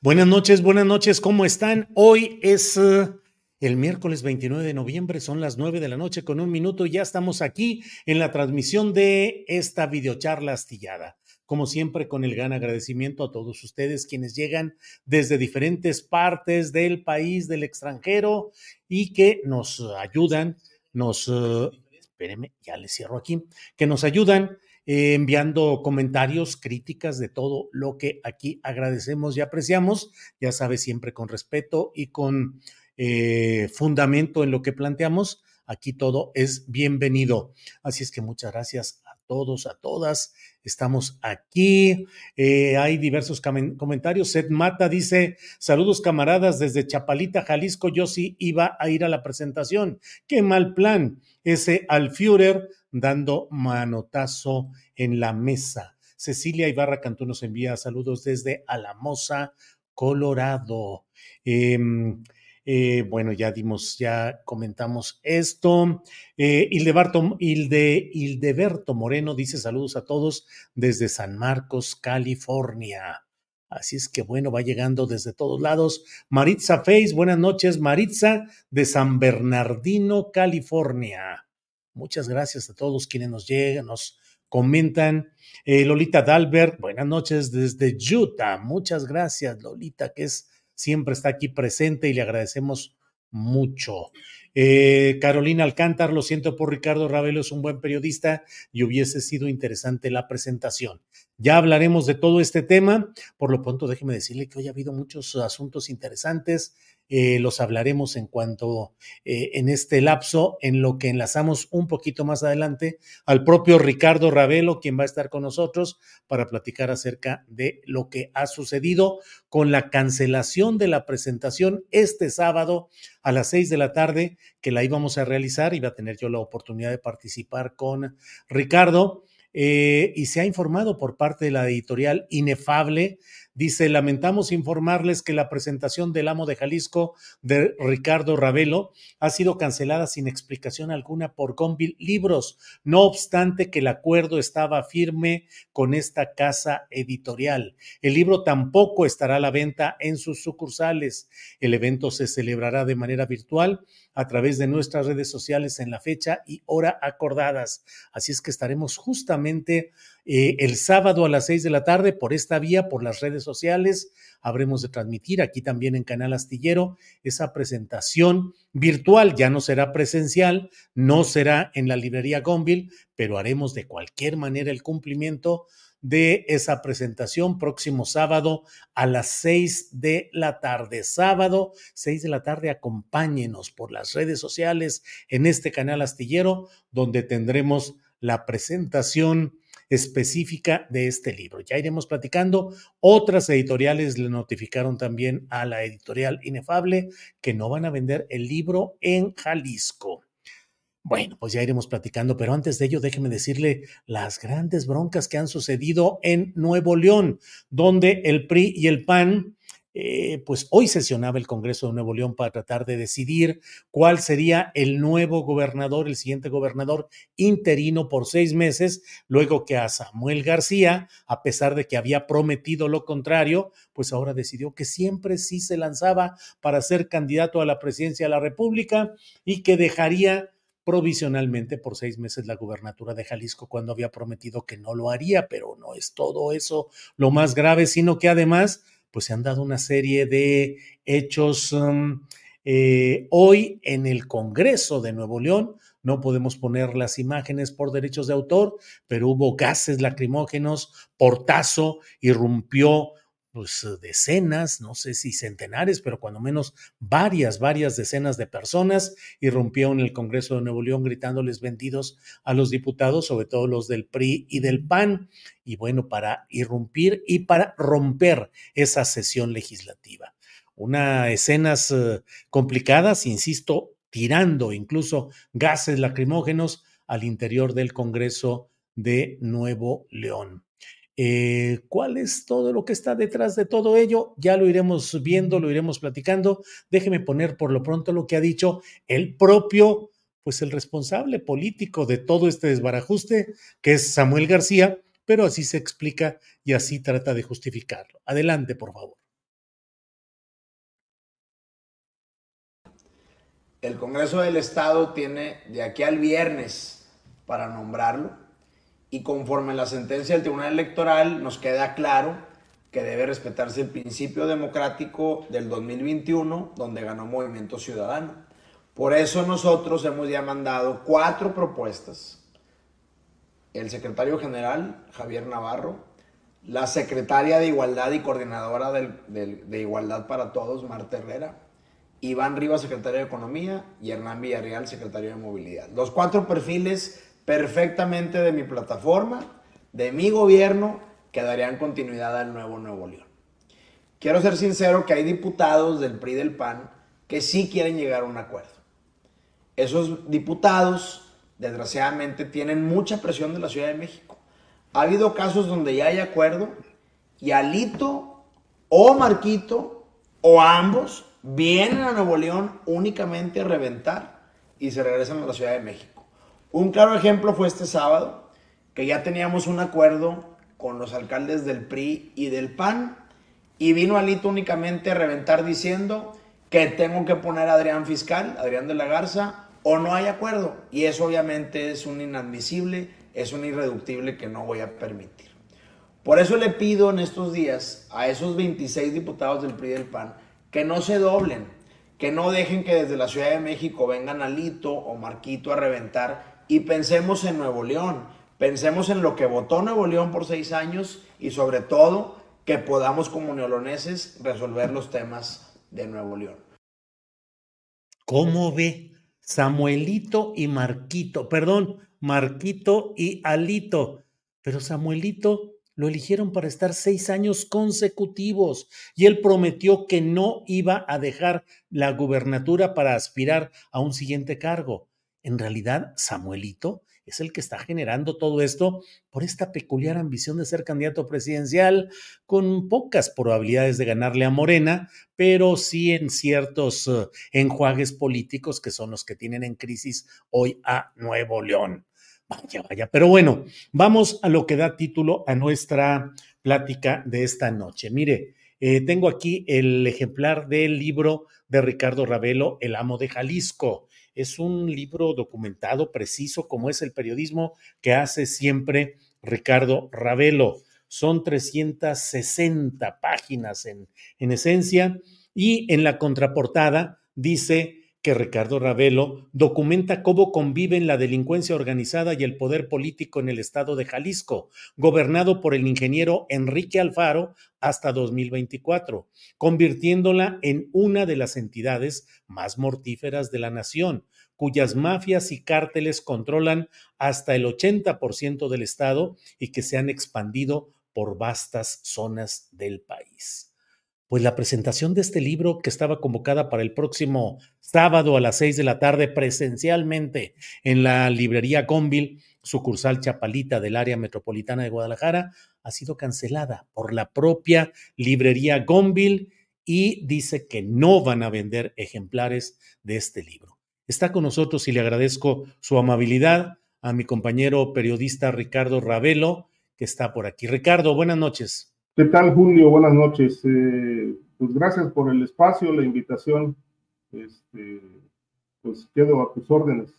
Buenas noches, buenas noches, ¿cómo están? Hoy es eh, el miércoles 29 de noviembre, son las 9 de la noche con un minuto y ya estamos aquí en la transmisión de esta videocharla astillada. Como siempre, con el gran agradecimiento a todos ustedes quienes llegan desde diferentes partes del país, del extranjero y que nos ayudan, nos, eh, espérenme, ya les cierro aquí, que nos ayudan eh, enviando comentarios, críticas de todo lo que aquí agradecemos y apreciamos, ya sabes, siempre con respeto y con eh, fundamento en lo que planteamos. Aquí todo es bienvenido. Así es que muchas gracias todos, a todas. Estamos aquí. Eh, hay diversos comentarios. Seth Mata dice: Saludos, camaradas, desde Chapalita, Jalisco. Yo sí iba a ir a la presentación. Qué mal plan. Ese al dando manotazo en la mesa. Cecilia Ibarra Cantú nos envía saludos desde Alamosa, Colorado. Em, eh, bueno, ya dimos, ya comentamos esto. Eh, Hildeberto, Hilde, Hildeberto Moreno dice saludos a todos desde San Marcos, California. Así es que bueno, va llegando desde todos lados. Maritza Face, buenas noches, Maritza de San Bernardino, California. Muchas gracias a todos quienes nos llegan, nos comentan. Eh, Lolita Dalbert, buenas noches desde Utah. Muchas gracias, Lolita, que es siempre está aquí presente y le agradecemos mucho. Eh, Carolina Alcántar, lo siento por Ricardo Ravelo, es un buen periodista y hubiese sido interesante la presentación. Ya hablaremos de todo este tema. Por lo pronto, déjeme decirle que hoy ha habido muchos asuntos interesantes. Eh, los hablaremos en cuanto eh, en este lapso, en lo que enlazamos un poquito más adelante al propio Ricardo Ravelo, quien va a estar con nosotros para platicar acerca de lo que ha sucedido con la cancelación de la presentación este sábado a las seis de la tarde, que la íbamos a realizar. Iba a tener yo la oportunidad de participar con Ricardo. Eh, y se ha informado por parte de la editorial Inefable. Dice, lamentamos informarles que la presentación del amo de Jalisco de Ricardo Ravelo ha sido cancelada sin explicación alguna por Gonville Libros, no obstante que el acuerdo estaba firme con esta casa editorial. El libro tampoco estará a la venta en sus sucursales. El evento se celebrará de manera virtual a través de nuestras redes sociales en la fecha y hora acordadas. Así es que estaremos justamente eh, el sábado a las seis de la tarde por esta vía, por las redes sociales. Habremos de transmitir aquí también en Canal Astillero esa presentación virtual. Ya no será presencial, no será en la librería Gonville, pero haremos de cualquier manera el cumplimiento de esa presentación próximo sábado a las seis de la tarde. Sábado, seis de la tarde, acompáñenos por las redes sociales en este canal astillero, donde tendremos la presentación específica de este libro. Ya iremos platicando. Otras editoriales le notificaron también a la editorial Inefable que no van a vender el libro en Jalisco. Bueno, pues ya iremos platicando, pero antes de ello déjeme decirle las grandes broncas que han sucedido en Nuevo León, donde el PRI y el PAN eh, pues hoy sesionaba el Congreso de Nuevo León para tratar de decidir cuál sería el nuevo gobernador, el siguiente gobernador interino por seis meses, luego que a Samuel García, a pesar de que había prometido lo contrario, pues ahora decidió que siempre sí se lanzaba para ser candidato a la presidencia de la República y que dejaría provisionalmente por seis meses la gubernatura de Jalisco cuando había prometido que no lo haría, pero no es todo eso lo más grave, sino que además pues se han dado una serie de hechos um, eh, hoy en el Congreso de Nuevo León. No podemos poner las imágenes por derechos de autor, pero hubo gases lacrimógenos, portazo, irrumpió pues decenas, no sé si centenares, pero cuando menos varias, varias decenas de personas irrumpió en el Congreso de Nuevo León gritándoles vendidos a los diputados, sobre todo los del PRI y del PAN, y bueno, para irrumpir y para romper esa sesión legislativa. Una escenas eh, complicadas, insisto, tirando incluso gases lacrimógenos al interior del Congreso de Nuevo León. Eh, ¿Cuál es todo lo que está detrás de todo ello? Ya lo iremos viendo, lo iremos platicando. Déjeme poner por lo pronto lo que ha dicho el propio, pues el responsable político de todo este desbarajuste, que es Samuel García, pero así se explica y así trata de justificarlo. Adelante, por favor. El Congreso del Estado tiene de aquí al viernes para nombrarlo y conforme la sentencia del Tribunal Electoral nos queda claro que debe respetarse el principio democrático del 2021 donde ganó Movimiento Ciudadano. Por eso nosotros hemos ya mandado cuatro propuestas. El secretario general, Javier Navarro, la secretaria de Igualdad y coordinadora de Igualdad para Todos, Marta Herrera, Iván Rivas, secretario de Economía, y Hernán Villarreal, secretario de Movilidad. Los cuatro perfiles perfectamente de mi plataforma, de mi gobierno, que darían continuidad al nuevo Nuevo León. Quiero ser sincero que hay diputados del PRI del PAN que sí quieren llegar a un acuerdo. Esos diputados, desgraciadamente, tienen mucha presión de la Ciudad de México. Ha habido casos donde ya hay acuerdo y Alito o Marquito o ambos vienen a Nuevo León únicamente a reventar y se regresan a la Ciudad de México. Un claro ejemplo fue este sábado, que ya teníamos un acuerdo con los alcaldes del PRI y del PAN, y vino Alito únicamente a reventar diciendo que tengo que poner a Adrián Fiscal, Adrián de la Garza, o no hay acuerdo. Y eso obviamente es un inadmisible, es un irreductible que no voy a permitir. Por eso le pido en estos días a esos 26 diputados del PRI y del PAN que no se doblen, que no dejen que desde la Ciudad de México vengan Alito o Marquito a reventar y pensemos en Nuevo León, pensemos en lo que votó Nuevo León por seis años y sobre todo que podamos como neoloneses resolver los temas de Nuevo León. ¿Cómo ve Samuelito y Marquito? Perdón, Marquito y Alito. Pero Samuelito lo eligieron para estar seis años consecutivos y él prometió que no iba a dejar la gubernatura para aspirar a un siguiente cargo en realidad Samuelito es el que está generando todo esto por esta peculiar ambición de ser candidato presidencial, con pocas probabilidades de ganarle a Morena, pero sí en ciertos eh, enjuagues políticos que son los que tienen en crisis hoy a Nuevo León. Vaya, vaya, pero bueno, vamos a lo que da título a nuestra plática de esta noche. Mire, eh, tengo aquí el ejemplar del libro de Ricardo Ravelo, El amo de Jalisco es un libro documentado, preciso, como es el periodismo que hace siempre Ricardo Ravelo. Son 360 páginas en, en esencia y en la contraportada dice que Ricardo Ravelo documenta cómo conviven la delincuencia organizada y el poder político en el estado de Jalisco, gobernado por el ingeniero Enrique Alfaro hasta 2024, convirtiéndola en una de las entidades más mortíferas de la nación, cuyas mafias y cárteles controlan hasta el 80% del estado y que se han expandido por vastas zonas del país pues la presentación de este libro que estaba convocada para el próximo sábado a las seis de la tarde presencialmente en la librería Gonville, sucursal Chapalita del área metropolitana de Guadalajara, ha sido cancelada por la propia librería Gonville y dice que no van a vender ejemplares de este libro. Está con nosotros y le agradezco su amabilidad a mi compañero periodista Ricardo Ravelo, que está por aquí. Ricardo, buenas noches. ¿Qué tal, Julio? Buenas noches. Eh, pues gracias por el espacio, la invitación. Este, pues quedo a tus órdenes.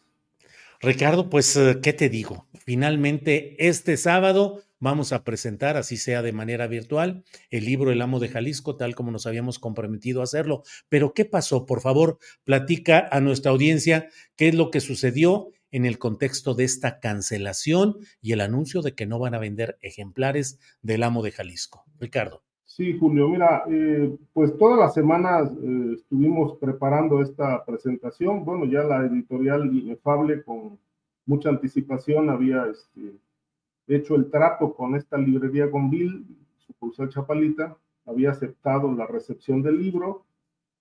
Ricardo, pues, eh, ¿qué te digo? Finalmente, este sábado vamos a presentar, así sea de manera virtual, el libro El amo de Jalisco, tal como nos habíamos comprometido a hacerlo. Pero, ¿qué pasó? Por favor, platica a nuestra audiencia qué es lo que sucedió en el contexto de esta cancelación y el anuncio de que no van a vender ejemplares del amo de Jalisco. Ricardo. Sí, Julio, mira, eh, pues todas las semanas eh, estuvimos preparando esta presentación. Bueno, ya la editorial Inefable con mucha anticipación había este, hecho el trato con esta librería Gonville, sucursal Chapalita, había aceptado la recepción del libro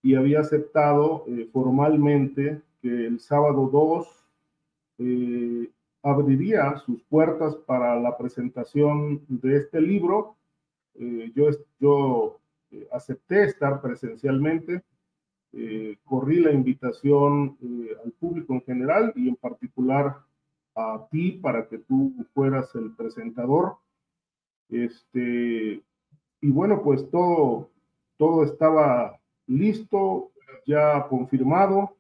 y había aceptado eh, formalmente que el sábado 2 eh, abriría sus puertas para la presentación de este libro. Eh, yo yo acepté estar presencialmente, corrí la invitación al público en general y en particular a ti para que tú fueras el presentador. Este, y bueno, pues todo, todo estaba listo, ya confirmado,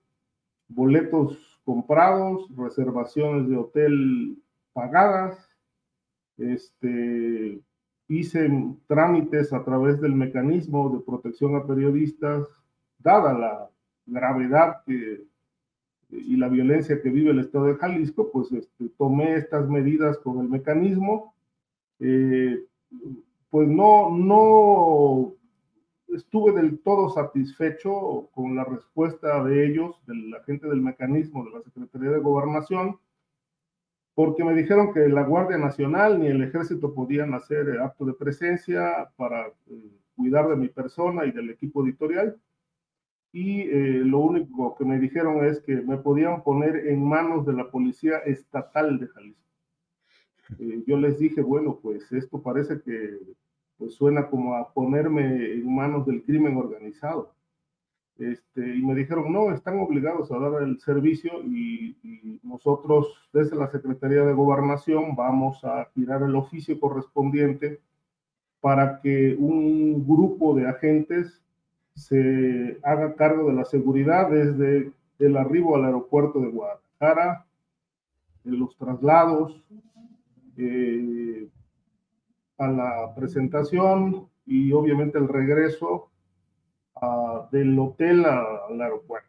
boletos comprados, reservaciones de hotel pagadas, este, hice trámites a través del mecanismo de protección a periodistas, dada la gravedad y la violencia que vive el Estado de Jalisco, pues este, tomé estas medidas con el mecanismo. Eh, pues no, no estuve del todo satisfecho con la respuesta de ellos, de la gente del mecanismo de la Secretaría de Gobernación, porque me dijeron que la Guardia Nacional ni el Ejército podían hacer acto de presencia para eh, cuidar de mi persona y del equipo editorial y eh, lo único que me dijeron es que me podían poner en manos de la Policía Estatal de Jalisco. Eh, yo les dije, bueno, pues esto parece que pues, suena como a ponerme en manos del crimen organizado. Este, y me dijeron, no, están obligados a dar el servicio y, nosotros desde la Secretaría de Gobernación vamos a tirar el oficio correspondiente para que un grupo de agentes se haga cargo de la seguridad desde el arribo al aeropuerto de Guadalajara, en los traslados, eh, a la presentación y obviamente el regreso del hotel al aeropuerto.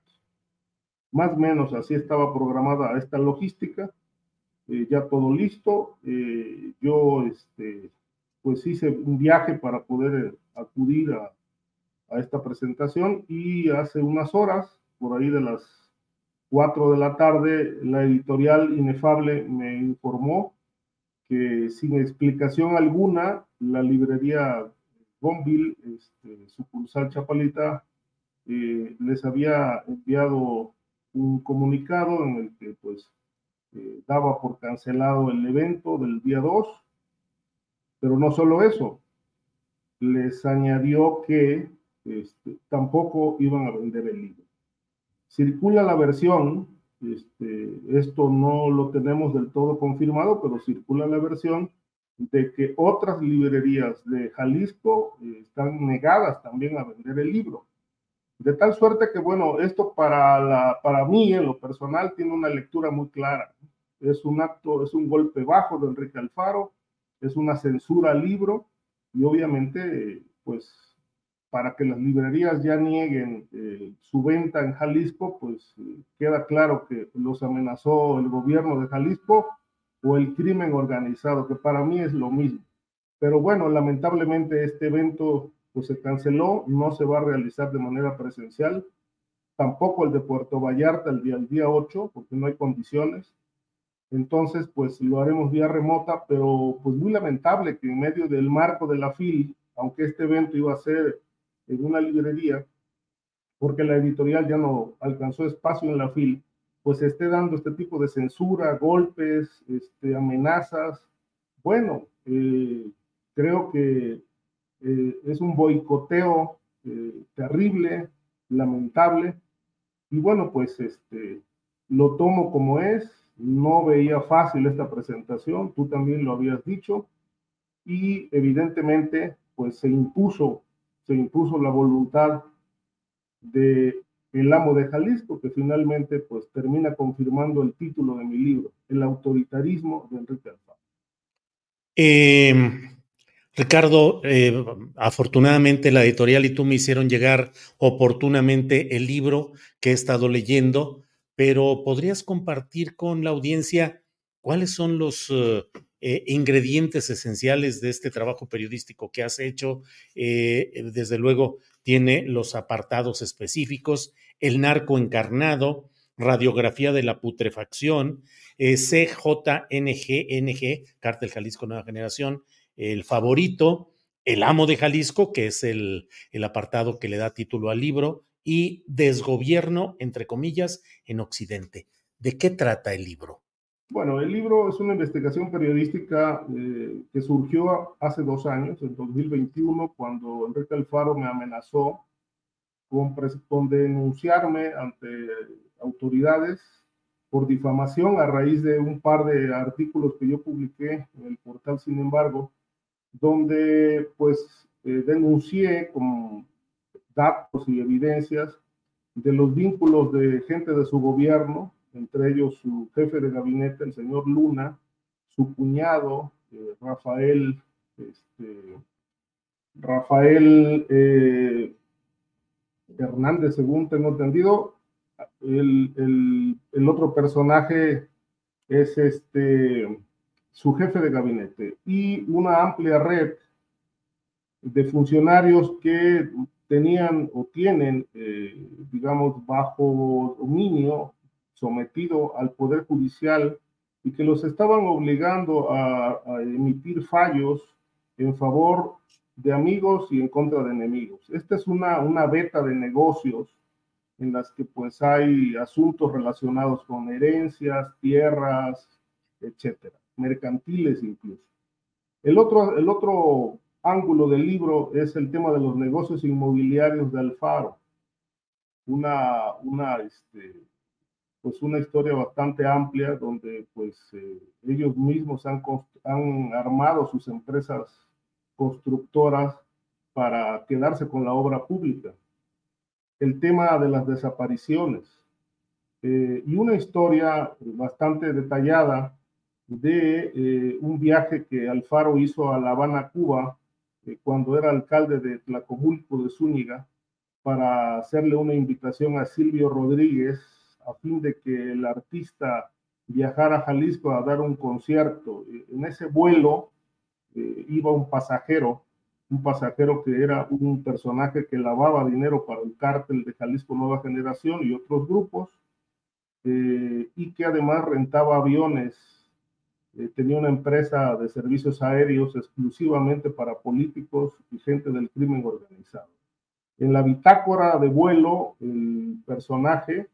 Más o menos así estaba programada esta logística, eh, ya todo listo. Eh, yo este, pues hice un viaje para poder acudir a, a esta presentación y hace unas horas, por ahí de las 4 de la tarde, la editorial Inefable me informó que sin explicación alguna, la librería Bonville, este, sucursal Chapalita, eh, les había enviado un comunicado en el que pues eh, daba por cancelado el evento del día 2, pero no solo eso, les añadió que este, tampoco iban a vender el libro. Circula la versión, este, esto no lo tenemos del todo confirmado, pero circula la versión de que otras librerías de Jalisco eh, están negadas también a vender el libro. De tal suerte que, bueno, esto para, para mí en lo personal tiene una lectura muy clara. Es un acto, es un golpe bajo de Enrique Alfaro, es una censura al libro y obviamente, pues para que las librerías ya nieguen eh, su venta en Jalisco, pues eh, queda claro que los amenazó el gobierno de Jalisco o el crimen organizado, que para mí es lo mismo. Pero bueno, lamentablemente este evento pues se canceló, no se va a realizar de manera presencial, tampoco el de Puerto Vallarta el día, el día 8, porque no hay condiciones. Entonces, pues lo haremos vía remota, pero pues muy lamentable que en medio del marco de la FIL, aunque este evento iba a ser en una librería, porque la editorial ya no alcanzó espacio en la fil, pues esté dando este tipo de censura, golpes, este, amenazas. Bueno, eh, creo que eh, es un boicoteo terrible, lamentable, y bueno, pues este, lo tomo como es, no veía fácil esta presentación, tú también lo habías dicho, y evidentemente pues se impuso, se impuso la voluntad de el amo de Jalisco, que finalmente pues termina confirmando el título de mi libro, El autoritarismo de Enrique Alfaro. Eh, Ricardo, eh, afortunadamente la editorial y tú me hicieron llegar oportunamente el libro que he estado leyendo, pero ¿podrías compartir con la audiencia cuáles son los uh, eh, ingredientes esenciales de este trabajo periodístico que has hecho? Eh, desde luego tiene los apartados específicos, el narco encarnado, radiografía de la putrefacción, eh, CJNGNG, Cártel Jalisco Nueva Generación, el favorito, El amo de Jalisco, que es el, el apartado que le da título al libro, y Desgobierno, entre comillas, en Occidente. ¿De qué trata el libro? Bueno, el libro es una investigación periodística eh, que surgió hace dos años, en 2021, cuando Enrique Alfaro me amenazó con, con denunciarme ante autoridades por difamación a raíz de un par de artículos que yo publiqué en el portal Sin embargo, donde pues eh, denuncié con datos y evidencias de los vínculos de gente de su gobierno, entre ellos su jefe de gabinete, el señor Luna, su cuñado, eh, Rafael, este, Rafael eh, Hernández, según tengo entendido. El, el, otro personaje es este su jefe de gabinete y una amplia red de funcionarios que tenían o tienen, eh, digamos, bajo dominio, sometido al Poder Judicial y que los estaban obligando a, emitir fallos en favor de amigos y en contra de enemigos. Esta es una, una beta de negocios en las que pues hay asuntos relacionados con herencias, tierras, etcétera mercantiles incluso. El otro, el otro ángulo del libro es el tema de los negocios inmobiliarios de Alfaro. Una, una, este, pues una historia bastante amplia donde pues eh, ellos mismos han, han armado sus empresas constructoras para quedarse con la obra pública. El tema de las desapariciones eh, y una historia bastante detallada de eh, un viaje que Alfaro hizo a La Habana, Cuba, cuando era alcalde de Tlacomulco de Zúñiga, para hacerle una invitación a Silvio Rodríguez a fin de que el artista viajara a Jalisco a dar un concierto. Eh, en ese vuelo eh, iba un pasajero, un pasajero que era un personaje que lavaba dinero para el cártel de Jalisco Nueva Generación y otros grupos, eh, y que además rentaba aviones tenía una empresa de servicios aéreos exclusivamente para políticos y gente del crimen organizado. En la bitácora de vuelo, el personaje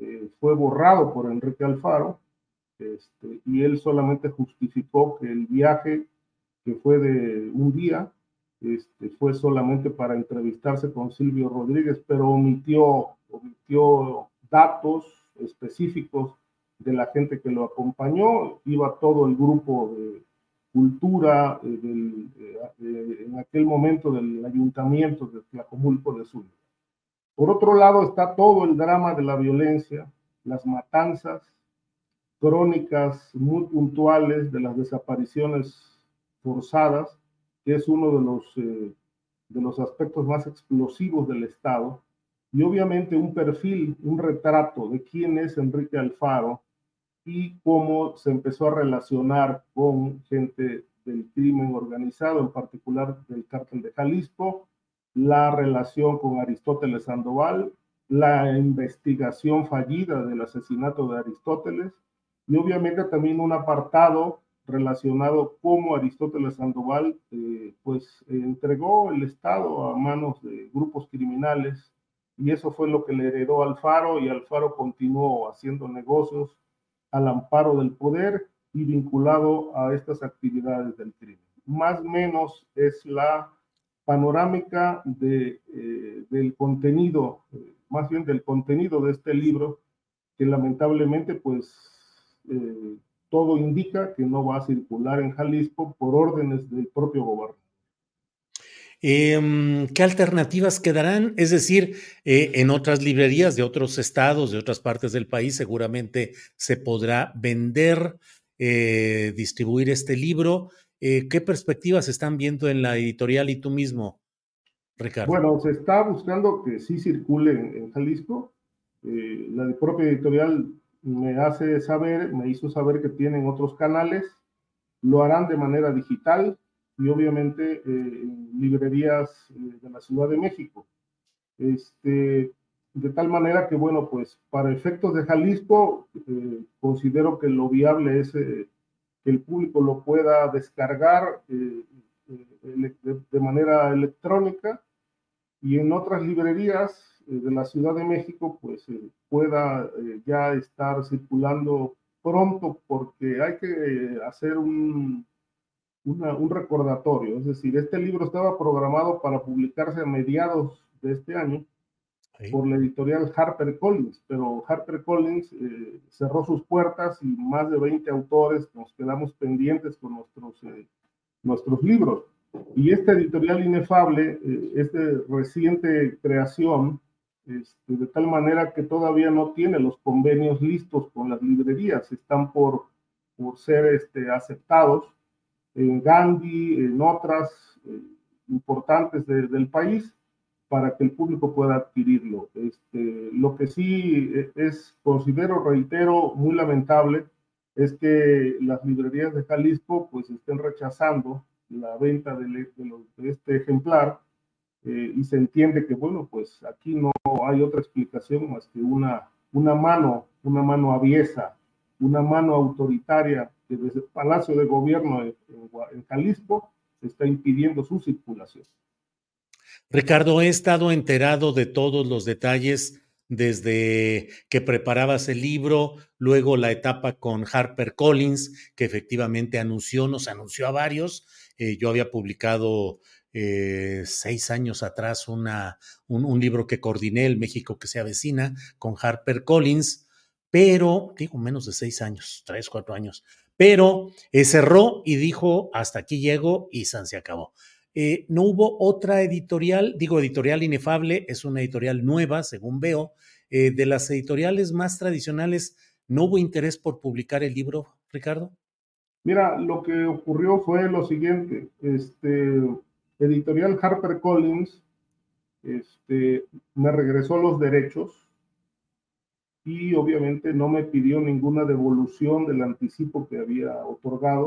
eh, fue borrado por Enrique Alfaro este, y él solamente justificó que el viaje, que fue de un día, este, fue solamente para entrevistarse con Silvio Rodríguez, pero omitió, omitió datos específicos de la gente que lo acompañó, iba todo el grupo de cultura eh, eh, en aquel momento del ayuntamiento de Tlacomulco de Sur. Por otro lado está todo el drama de la violencia, las matanzas, crónicas muy puntuales de las desapariciones forzadas, que es uno de los, eh, de los aspectos más explosivos del Estado, y obviamente un perfil, un retrato de quién es Enrique Alfaro y cómo se empezó a relacionar con gente del crimen organizado, en particular del cártel de Jalisco, la relación con Aristóteles Sandoval, la investigación fallida del asesinato de Aristóteles y obviamente también un apartado relacionado cómo Aristóteles Sandoval eh, pues entregó el Estado a manos de grupos criminales y eso fue lo que le heredó Alfaro y Alfaro continuó haciendo negocios al amparo del poder y vinculado a estas actividades del crimen. Más o menos es la panorámica eh, del contenido, más bien del contenido de este libro, que lamentablemente pues todo indica que no va a circular en Jalisco por órdenes del propio gobierno. Em, ¿Qué alternativas quedarán? Es decir, eh, en otras librerías de otros estados, de otras partes del país, seguramente se podrá vender, eh, distribuir este libro. Eh, ¿Qué perspectivas están viendo en la editorial y tú mismo, Ricardo? Bueno, se está buscando que sí circule en, Jalisco. la propia editorial me hace saber, me hizo saber que tienen otros canales, lo harán de manera digital y obviamente eh, en librerías eh, de la Ciudad de México. Este, de tal manera que, bueno, pues para efectos de Jalisco, eh, considero que lo viable es el público lo pueda descargar de, de, manera electrónica y en otras librerías de la Ciudad de México, pues pueda ya estar circulando pronto porque hay que hacer un, un recordatorio. Es decir, este libro estaba programado para publicarse a mediados de este año por la editorial Harper Collins, pero Harper Collins eh, cerró sus puertas y más de 20 autores nos quedamos pendientes con nuestros, eh, nuestros libros. Y esta editorial inefable eh, es de reciente creación, este, de tal manera que todavía no tiene los convenios listos con las librerías, están por, por ser este, aceptados en Gandhi, en otras eh, importantes del país, para que el público pueda adquirirlo. Este, lo que sí eh, es, considero, reitero, muy lamentable, es que las librerías de Jalisco pues estén rechazando la venta de, este ejemplar eh, y se entiende que, bueno, pues aquí no hay otra explicación más que una, una mano, una mano aviesa, una mano autoritaria que desde el Palacio de Gobierno en, Jalisco se está impidiendo su circulación. Ricardo, he estado enterado de todos los detalles desde que preparabas el libro, luego la etapa con Harper Collins, que efectivamente anunció, nos anunció a varios. Eh, yo había publicado eh, seis años atrás una, un, libro que coordiné, El México que se avecina, con Harper Collins, pero, digo, menos de seis años, tres, cuatro años pero eh, cerró y dijo, hasta aquí llego y San se acabó. Eh, no hubo otra editorial, digo editorial inefable, es una editorial nueva, según veo. Eh, de las editoriales más tradicionales, ¿no hubo interés por publicar el libro, Ricardo? Mira, lo que ocurrió fue lo siguiente, este, editorial HarperCollins este, me regresó los derechos y obviamente no me pidió ninguna devolución del anticipo que había otorgado.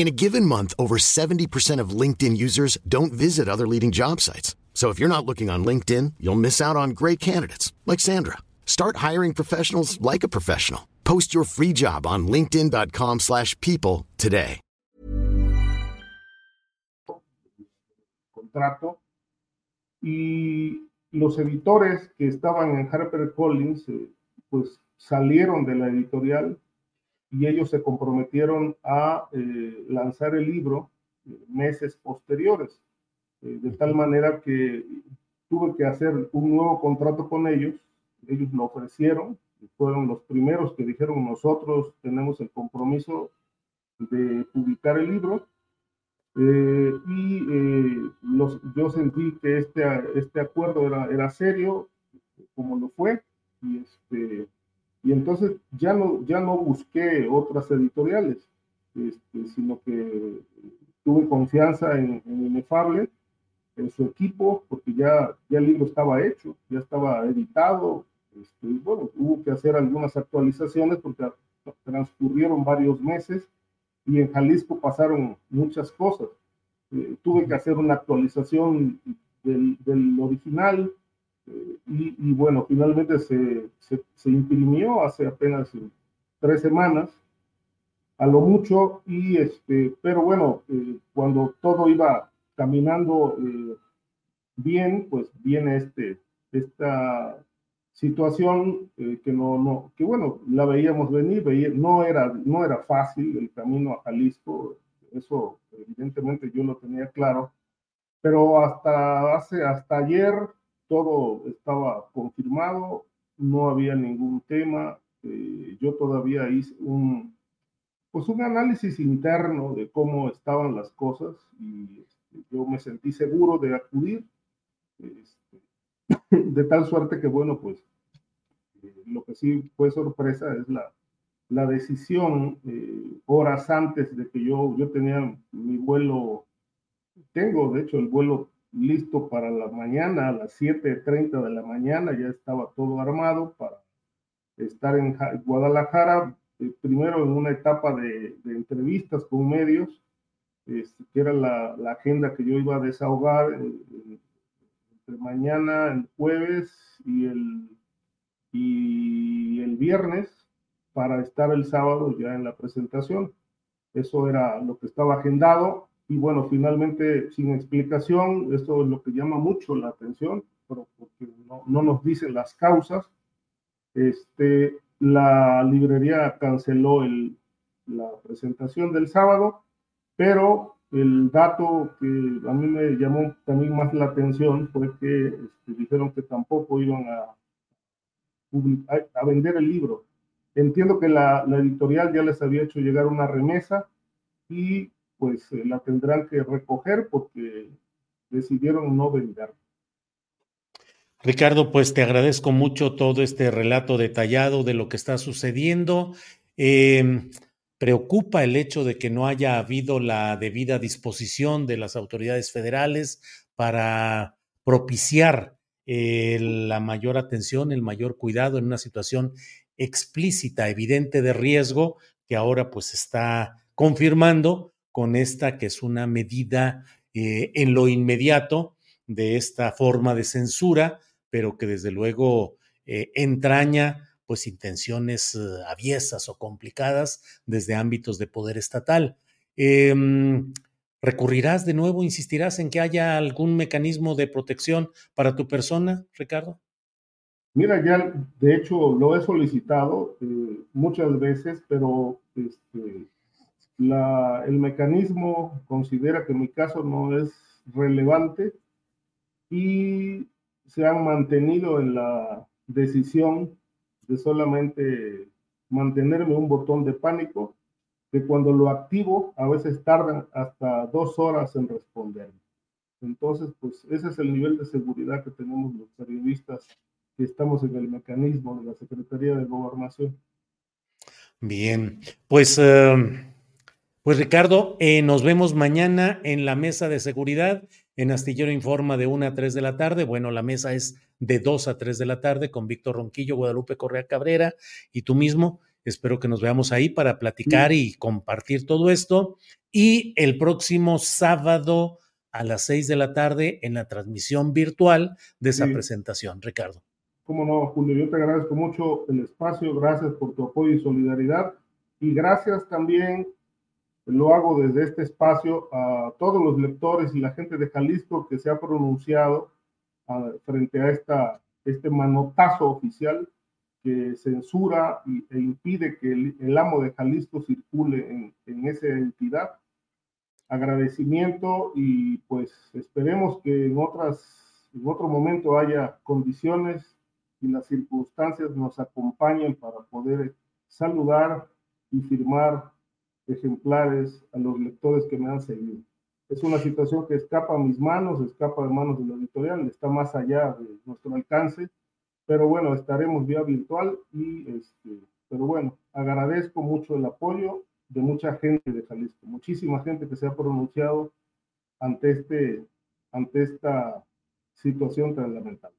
In a given month, over 70% of LinkedIn users don't visit other leading job sites. So if you're not looking on LinkedIn, you'll miss out on great candidates like Sandra. Start hiring professionals like a professional. Post your free job on linkedin.com/people today. Contrato y los editores que estaban en HarperCollins eh, pues salieron de la editorial y ellos se comprometieron a eh, lanzar el libro eh, meses posteriores, eh, de tal manera que tuve que hacer un nuevo contrato con ellos, ellos lo ofrecieron, fueron los primeros que dijeron nosotros tenemos el compromiso de publicar el libro, y los, yo sentí que este, este acuerdo era, era serio, como lo fue, y este y entonces ya no, ya no busqué otras editoriales, este, sino que tuve confianza en, en Inefable, en su equipo, porque ya, ya el libro estaba hecho, ya estaba editado, este, y bueno, hubo que hacer algunas actualizaciones porque transcurrieron varios meses y en Jalisco pasaron muchas cosas. Eh, tuve que hacer una actualización del, del original y, y, bueno, finalmente se, se, se, imprimió hace apenas tres semanas, a lo mucho, y este, pero bueno, eh, cuando todo iba caminando eh, bien, pues viene este, esta situación eh, que no, no, que bueno, la veíamos venir, veía, no, era, no era fácil el camino a Jalisco, eso evidentemente yo lo tenía claro, pero hasta hace, hasta ayer todo estaba confirmado, no había ningún tema, eh, yo todavía hice un, pues un análisis interno de cómo estaban las cosas y este, yo me sentí seguro de acudir, este, de tal suerte que bueno, pues eh, lo que sí fue sorpresa es la, la decisión eh, horas antes de que yo, yo tenía mi vuelo, tengo de hecho el vuelo listo para la mañana, a las 7.30 de la mañana, ya estaba todo armado para estar en Guadalajara, eh, primero en una etapa de, entrevistas con medios, este, que era la, agenda que yo iba a desahogar entre mañana, el jueves y el, y el viernes, para estar el sábado ya en la presentación. Eso era lo que estaba agendado y bueno, finalmente sin explicación, esto es lo que llama mucho la atención, pero porque no, no nos dicen las causas. Este, la librería canceló el, la presentación del sábado, pero el dato que a mí me llamó también más la atención fue que este, dijeron que tampoco iban a, a, vender el libro. Entiendo que la, la, editorial ya les había hecho llegar una remesa y pues eh, la tendrán que recoger porque decidieron no vender. Ricardo, pues te agradezco mucho todo este relato detallado de lo que está sucediendo. Eh, preocupa el hecho de que no haya habido la debida disposición de las autoridades federales para propiciar eh, la mayor atención, el mayor cuidado en una situación explícita, evidente de riesgo que ahora pues está confirmando con esta que es una medida eh, en lo inmediato de esta forma de censura pero que desde luego eh, entraña pues intenciones eh, aviesas o complicadas desde ámbitos de poder estatal. Eh, ¿Recurrirás de nuevo, insistirás en que haya algún mecanismo de protección para tu persona, Ricardo? Mira, ya de hecho lo he solicitado muchas veces, pero este, la, el mecanismo considera que mi caso no es relevante y se han mantenido en la decisión de solamente mantenerme un botón de pánico, que cuando lo activo a veces tardan hasta dos horas en responderme. Entonces, pues ese es el nivel de seguridad que tenemos los periodistas que estamos en el mecanismo de la Secretaría de Gobernación. Bien, pues, uh, pues Ricardo, eh, nos vemos mañana en la mesa de seguridad en Astillero Informa de 1 a 3 de la tarde. Bueno, la mesa es de 2 a 3 de la tarde con Víctor Ronquillo, Guadalupe Correa Cabrera y tú mismo. Espero que nos veamos ahí para platicar y compartir todo esto. Y el próximo sábado a las 6 de la tarde en la transmisión virtual de esa sí. presentación. Ricardo. Cómo no, Julio, yo te agradezco mucho el espacio, gracias por tu apoyo y solidaridad y gracias también lo hago desde este espacio a todos los lectores y la gente de Jalisco que se ha pronunciado a, frente a esta, este manotazo oficial que censura y, e impide que el, el, amo de Jalisco circule en, en esa entidad. Agradecimiento y pues esperemos que en, otras, en otro momento haya condiciones y las circunstancias nos acompañen para poder saludar y firmar ejemplares a los lectores que me han seguido. Es una situación que escapa a mis manos, escapa de manos de la editorial, está más allá de nuestro alcance, pero bueno, estaremos vía virtual y este, pero bueno, agradezco mucho el apoyo de mucha gente de Jalisco, muchísima gente que se ha pronunciado ante, este, ante esta situación tan lamentable.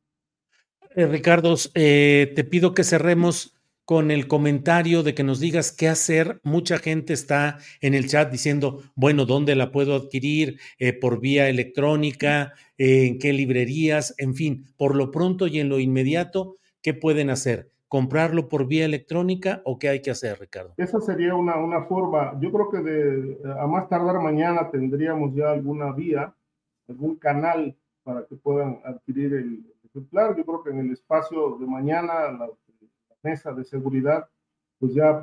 Eh, Ricardo, eh, te pido que cerremos con el comentario de que nos digas qué hacer. Mucha gente está en el chat diciendo, bueno, ¿dónde la puedo adquirir? Eh, ¿Por vía electrónica? ¿En qué librerías? En fin, por lo pronto y en lo inmediato, ¿qué pueden hacer? ¿Comprarlo por vía electrónica o qué hay que hacer, Ricardo? Esa sería una, una forma. Yo creo que de, a más tardar mañana tendríamos ya alguna vía, algún canal para que puedan adquirir el ejemplar. Yo creo que en el espacio de mañana mesa de seguridad pues ya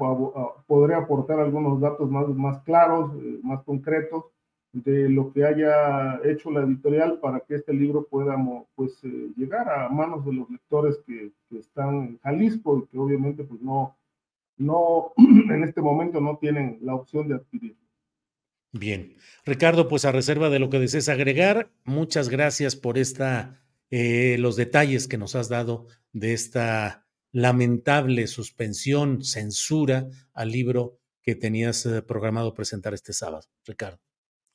podré aportar algunos datos más, más claros, eh, más concretos de lo que haya hecho la editorial para que este libro pueda pues, eh, llegar a manos de los lectores que, que, están en Jalisco y que obviamente pues no, no, en este momento no tienen la opción de adquirirlo. Bien. Ricardo, pues a reserva de lo que desees agregar, muchas gracias por esta, eh, los detalles que nos has dado de esta lamentable suspensión, censura al libro que tenías eh, programado presentar este sábado. Ricardo.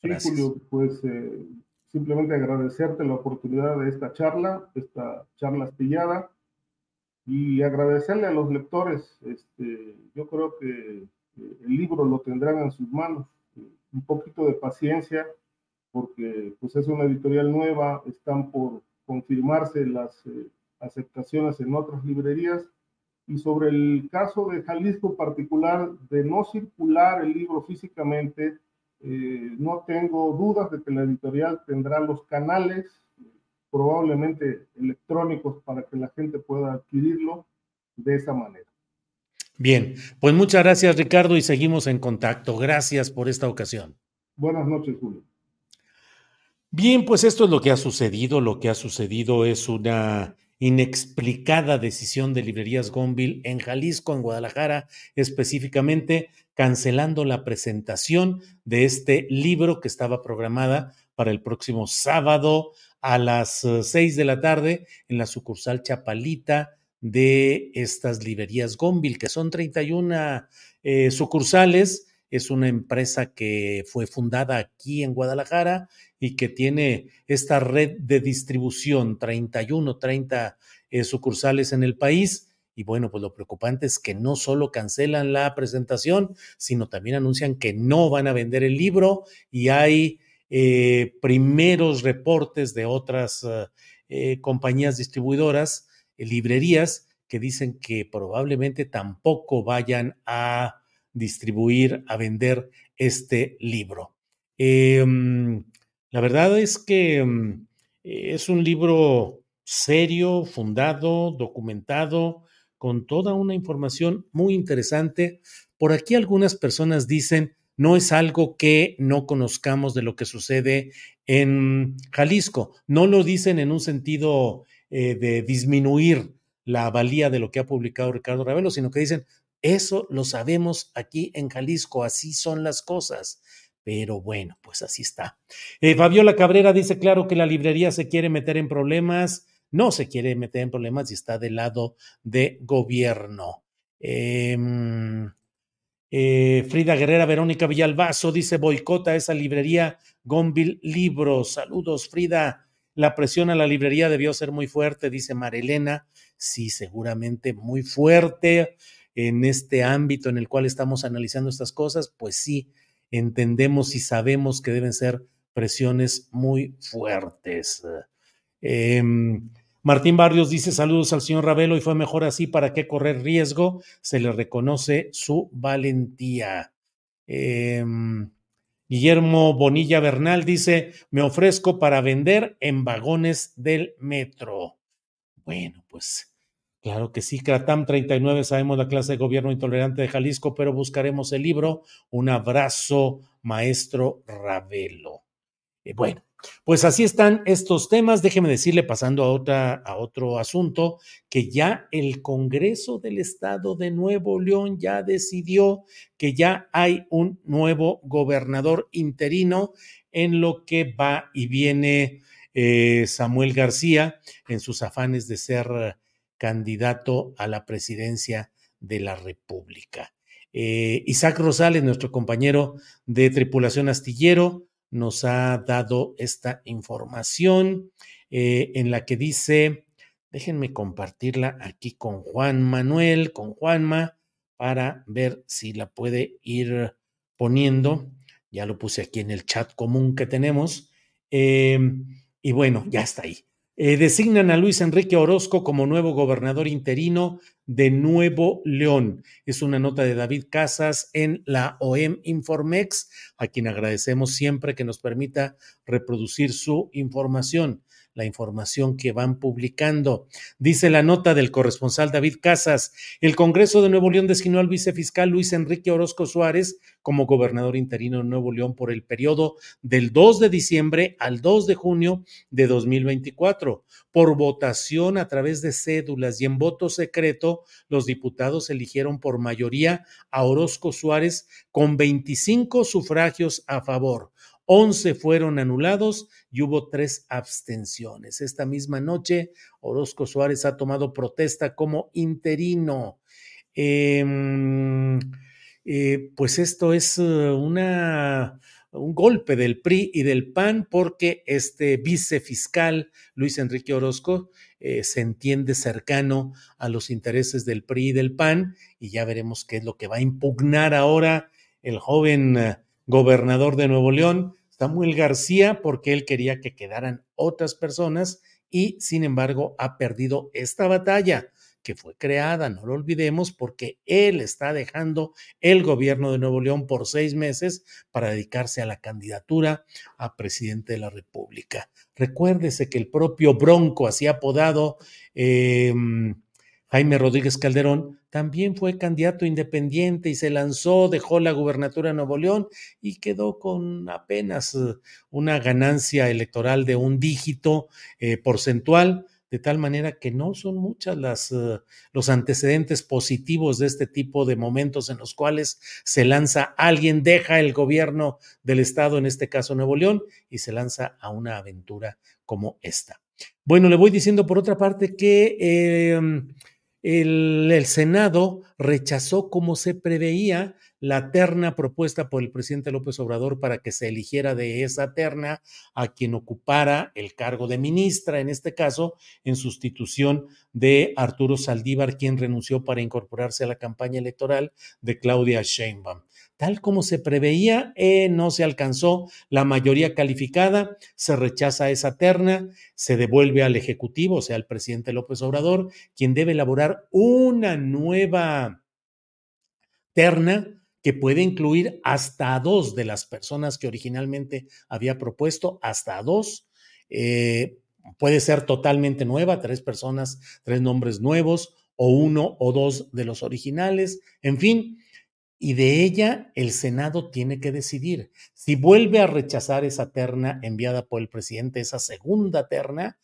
Gracias. Sí, Julio, pues eh, simplemente agradecerte la oportunidad de esta charla, esta charla astillada, y agradecerle a los lectores. Este, yo creo que el libro lo tendrán en sus manos un poquito de paciencia, porque pues es una editorial nueva, están por confirmarse las eh, aceptaciones en otras librerías. Y sobre el caso de Jalisco en particular, de no circular el libro físicamente, eh, no tengo dudas de que la editorial tendrá los canales, probablemente electrónicos, para que la gente pueda adquirirlo de esa manera. Bien, pues muchas gracias Ricardo y seguimos en contacto. Gracias por esta ocasión. Buenas noches, Julio. Bien, pues esto es lo que ha sucedido. Lo que ha sucedido es una inexplicada decisión de Librerías Gonville en Jalisco, en Guadalajara, específicamente cancelando la presentación de este libro que estaba programada para el próximo sábado a las eh, seis de la tarde en la sucursal Chapalita de estas librerías Gonville, que son 31 eh, sucursales. Es una empresa que fue fundada aquí en Guadalajara y que tiene esta red de distribución, 31, 30 eh, sucursales en el país. Y bueno, pues lo preocupante es que no solo cancelan la presentación, sino también anuncian que no van a vender el libro y hay eh, primeros reportes de otras compañías distribuidoras librerías que dicen que probablemente tampoco vayan a distribuir, a vender este libro. Em, la verdad es que em, es un libro serio, fundado, documentado, con toda una información muy interesante. Por aquí algunas personas dicen, no es algo que no conozcamos de lo que sucede en Jalisco. No lo dicen en un sentido eh, de disminuir la valía de lo que ha publicado Ricardo Ravelo, sino que dicen, eso lo sabemos aquí en Jalisco, así son las cosas. Pero bueno, pues así está. Eh, Fabiola Cabrera dice, claro que la librería se quiere meter en problemas, no se quiere meter en problemas y está del lado de gobierno. Em, eh, Frida Guerrera Verónica Villalbazo dice, boicota esa librería Gonville Libros. Saludos, Frida. La presión a la librería debió ser muy fuerte, dice Marilena. Sí, seguramente muy fuerte en este ámbito en el cual estamos analizando estas cosas, pues sí, entendemos y sabemos que deben ser presiones muy fuertes. Em, Martín Barrios dice saludos al señor Ravelo y fue mejor así, ¿para qué correr riesgo? Se le reconoce su valentía. Eh, Guillermo Bonilla Bernal dice, me ofrezco para vender en vagones del metro. Bueno, pues claro que sí, Kratam 39, sabemos la clase de gobierno intolerante de Jalisco, pero buscaremos el libro. Un abrazo, maestro Ravelo. Eh, bueno, pues así están estos temas. Déjeme decirle, pasando a, a otro asunto, que ya el Congreso del Estado de Nuevo León ya decidió que ya hay un nuevo gobernador interino en lo que va y viene eh, Samuel García en sus afanes de ser candidato a la presidencia de la República. Eh, Isaac Rosales, nuestro compañero de tripulación astillero, nos ha dado esta información eh, en la que dice, déjenme compartirla aquí con Juan Manuel, con Juanma, para ver si la puede ir poniendo. Ya lo puse aquí en el chat común que tenemos. Em, y bueno, ya está ahí. Eh, designan a Luis Enrique Orozco como nuevo gobernador interino de Nuevo León. Es una nota de David Casas en la OEM Informex, a quien agradecemos siempre que nos permita reproducir su información la información que van publicando. Dice la nota del corresponsal David Casas, el Congreso de Nuevo León designó al vicefiscal Luis Enrique Orozco Suárez como gobernador interino de Nuevo León por el periodo del 2 de diciembre al 2 de junio de 2024. Por votación a través de cédulas y en voto secreto, los diputados eligieron por mayoría a Orozco Suárez con 25 sufragios a favor. 11 fueron anulados y hubo tres abstenciones. Esta misma noche, Orozco Suárez ha tomado protesta como interino. Em, eh, pues esto es eh, un golpe del PRI y del PAN porque este vicefiscal Luis Enrique Orozco eh, se entiende cercano a los intereses del PRI y del PAN y ya veremos qué es lo que va a impugnar ahora el joven gobernador de Nuevo León, Samuel García, porque él quería que quedaran otras personas y sin embargo ha perdido esta batalla que fue creada, no lo olvidemos, porque él está dejando el gobierno de Nuevo León por seis meses para dedicarse a la candidatura a presidente de la República. Recuérdese que el propio Bronco, así apodado, eh, Jaime Rodríguez Calderón también fue candidato independiente y se lanzó, dejó la gubernatura de Nuevo León y quedó con apenas eh, una ganancia electoral de un dígito eh, porcentual, de tal manera que no son muchas las eh, los antecedentes positivos de este tipo de momentos en los cuales se lanza alguien, deja el gobierno del estado, en este caso Nuevo León, y se lanza a una aventura como esta. Bueno, le voy diciendo por otra parte que el, Senado rechazó, como se preveía, la terna propuesta por el presidente López Obrador para que se eligiera de esa terna a quien ocupara el cargo de ministra, en este caso, en sustitución de Arturo Saldívar, quien renunció para incorporarse a la campaña electoral de Claudia Sheinbaum tal como se preveía, eh, no se alcanzó la mayoría calificada, se rechaza esa terna, se devuelve al Ejecutivo, o sea, al presidente López Obrador, quien debe elaborar una nueva terna que puede incluir hasta dos de las personas que originalmente había propuesto, hasta dos. Eh, puede ser totalmente nueva, tres personas, tres nombres nuevos, o uno o dos de los originales, en fin, y de ella el Senado tiene que decidir. Si vuelve a rechazar esa terna enviada por el presidente, esa segunda terna,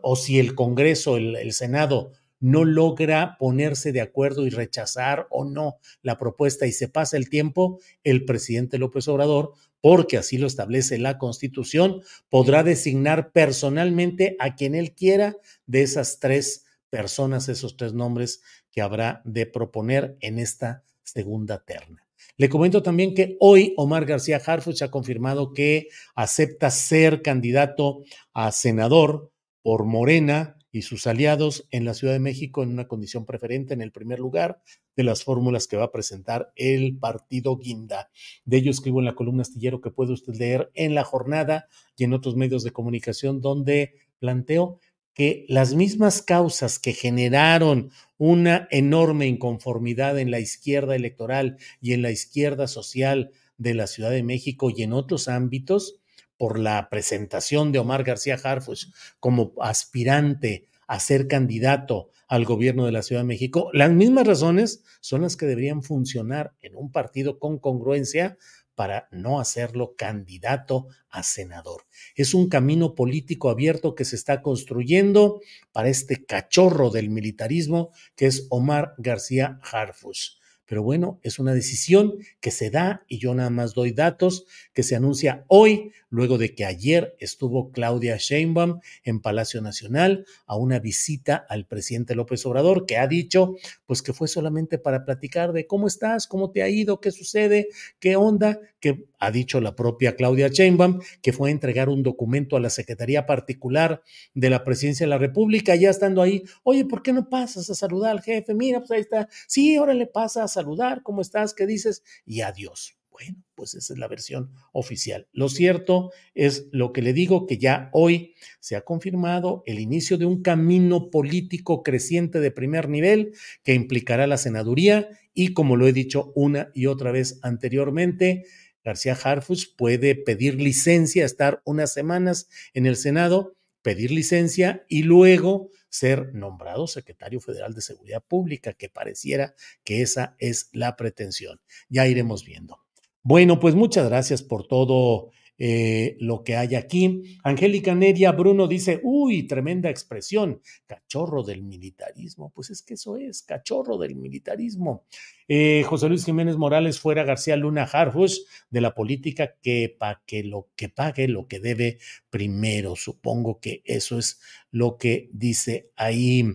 o si el Congreso, el, el Senado, no logra ponerse de acuerdo y rechazar o no la propuesta y se pasa el tiempo, el presidente López Obrador, porque así lo establece la Constitución, podrá designar personalmente a quien él quiera de esas tres personas, esos tres nombres que habrá de proponer en esta segunda terna. Le comento también que hoy Omar García Harfuch ha confirmado que acepta ser candidato a senador por Morena y sus aliados en la Ciudad de México en una condición preferente en el primer lugar de las fórmulas que va a presentar el partido Guinda. De ello escribo en la columna astillero que puede usted leer en la jornada y en otros medios de comunicación donde planteo que las mismas causas que generaron una enorme inconformidad en la izquierda electoral y en la izquierda social de la Ciudad de México y en otros ámbitos, por la presentación de Omar García Harfuch como aspirante a ser candidato al gobierno de la Ciudad de México, las mismas razones son las que deberían funcionar en un partido con congruencia para no hacerlo candidato a senador. Es un camino político abierto que se está construyendo para este cachorro del militarismo que es Omar García Harfush. Pero bueno, es una decisión que se da y yo nada más doy datos que se anuncia hoy luego de que ayer estuvo Claudia Sheinbaum en Palacio Nacional a una visita al presidente López Obrador, que ha dicho pues que fue solamente para platicar de cómo estás, cómo te ha ido, qué sucede, qué onda, que ha dicho la propia Claudia Sheinbaum que fue a entregar un documento a la Secretaría Particular de la Presidencia de la República, ya estando ahí, oye, ¿por qué no pasas a saludar al jefe? Mira, pues ahí está, sí, ahora le pasa a saludar, ¿cómo estás? ¿Qué dices? Y adiós. Bueno, pues esa es la versión oficial. Lo cierto es lo que le digo, que ya hoy se ha confirmado el inicio de un camino político creciente de primer nivel que implicará la senaduría y, como lo he dicho una y otra vez anteriormente, García Harfus puede pedir licencia, estar unas semanas en el Senado, pedir licencia y luego ser nombrado secretario federal de Seguridad Pública, que pareciera que esa es la pretensión. Ya iremos viendo. Bueno, pues muchas gracias por todo eh, lo que hay aquí. Angélica Neria Bruno dice, uy, tremenda expresión, cachorro del militarismo. Pues es que eso es, cachorro del militarismo. Eh, José Luis Jiménez Morales fuera García Luna Harfush de la política que, pa que lo que pague lo que debe primero. Supongo que eso es lo que dice ahí.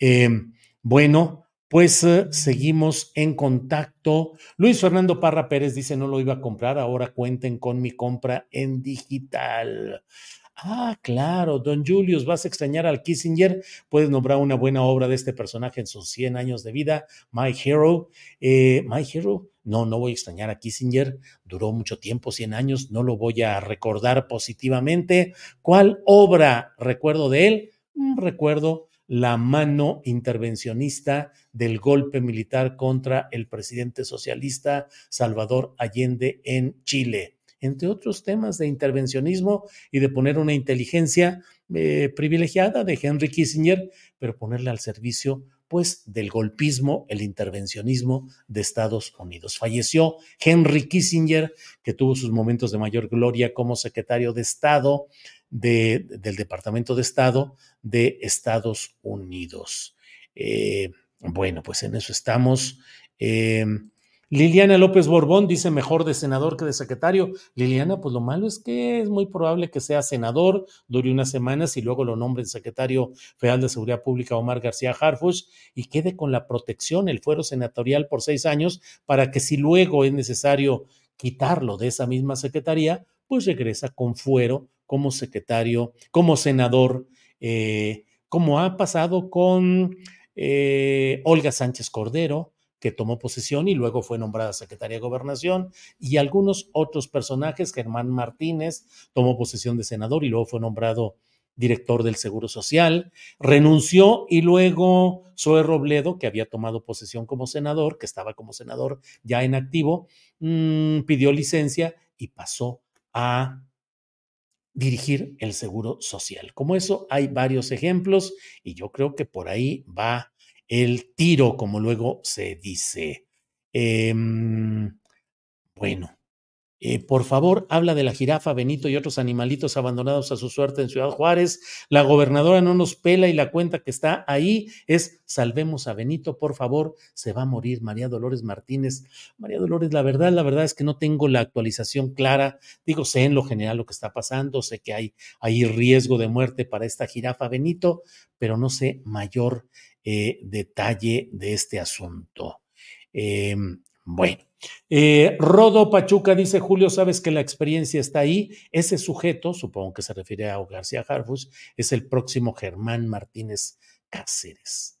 Eh, bueno, pues eh, seguimos en contacto. Luis Fernando Parra Pérez dice, no lo iba a comprar, ahora cuenten con mi compra en digital. Ah, claro, don Julius, vas a extrañar al Kissinger. Puedes nombrar una buena obra de este personaje en sus 100 años de vida, My Hero. Eh, My Hero, no, no voy a extrañar a Kissinger. Duró mucho tiempo, 100 años, no lo voy a recordar positivamente. ¿Cuál obra recuerdo de él? Mm, recuerdo la mano intervencionista del golpe militar contra el presidente socialista Salvador Allende en Chile, entre otros temas de intervencionismo y de poner una inteligencia eh, privilegiada de Henry Kissinger, pero ponerle al servicio pues del golpismo, el intervencionismo de Estados Unidos. Falleció Henry Kissinger, que tuvo sus momentos de mayor gloria como secretario de Estado del Departamento de Estado de Estados Unidos. Eh, bueno, pues en eso estamos. Eh, Liliana López Borbón dice mejor de senador que de secretario. Liliana, pues lo malo es que es muy probable que sea senador, dure unas semanas y luego lo nombre el secretario federal de Seguridad Pública Omar García Harfush y quede con la protección, el fuero senatorial por seis años, para que si luego es necesario quitarlo de esa misma secretaría, pues regresa con fuero como secretario, como senador, eh, como ha pasado con eh, Olga Sánchez Cordero, que tomó posesión y luego fue nombrada secretaria de gobernación, y algunos otros personajes, Germán Martínez tomó posesión de senador y luego fue nombrado director del Seguro Social, renunció y luego Zoe Robledo, que había tomado posesión como senador, que estaba como senador ya en activo, mm, pidió licencia y pasó a dirigir el Seguro Social. Como eso hay varios ejemplos y yo creo que por ahí va el tiro, como luego se dice. Em, bueno, eh, por favor, habla de la jirafa, Benito y otros animalitos abandonados a su suerte en Ciudad Juárez. La gobernadora no nos pela y la cuenta que está ahí es salvemos a Benito, por favor, se va a morir María Dolores Martínez. María Dolores, la verdad, la verdad es que no tengo la actualización clara. Digo, sé en lo general lo que está pasando, sé que hay, hay riesgo de muerte para esta jirafa Benito, pero no sé mayor eh, detalle de este asunto. Em, bueno, eh, Rodo Pachuca dice, Julio, sabes que la experiencia está ahí. Ese sujeto, supongo que se refiere a García Harfus, es el próximo Germán Martínez Cáceres.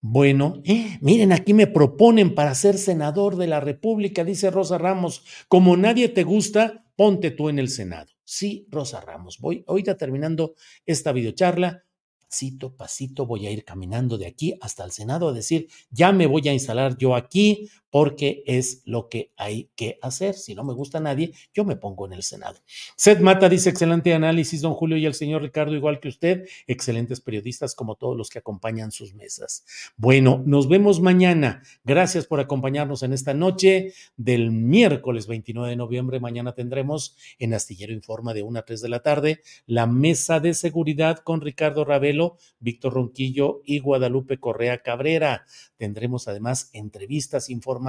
Bueno, eh, miren, aquí me proponen para ser senador de la República, dice Rosa Ramos. Como nadie te gusta, ponte tú en el Senado. Sí, Rosa Ramos. Voy ahorita terminando esta videocharla pasito, pasito voy a ir caminando de aquí hasta el Senado a decir, ya me voy a instalar yo aquí porque es lo que hay que hacer. Si no me gusta nadie, yo me pongo en el Senado. Seth Mata dice, excelente análisis, don Julio y el señor Ricardo, igual que usted, excelentes periodistas como todos los que acompañan sus mesas. Bueno, nos vemos mañana. Gracias por acompañarnos en esta noche del miércoles 29 de noviembre. Mañana tendremos en Astillero Informa de 1 a 3 de la tarde la mesa de seguridad con Ricardo Ravelo, Víctor Ronquillo y Guadalupe Correa Cabrera. Tendremos además entrevistas, informaciones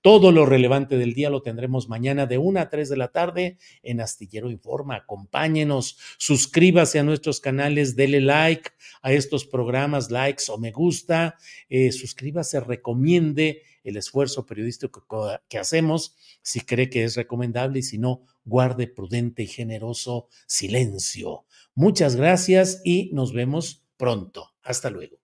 Todo lo relevante del día lo tendremos mañana de 1 a 3 de la tarde en Astillero Informa. Acompáñenos, suscríbase a nuestros canales, dele like a estos programas, likes o me gusta, eh, suscríbase, recomiende el esfuerzo periodístico que hacemos, si cree que es recomendable y si no, guarde prudente y generoso silencio. Muchas gracias y nos vemos pronto. Hasta luego.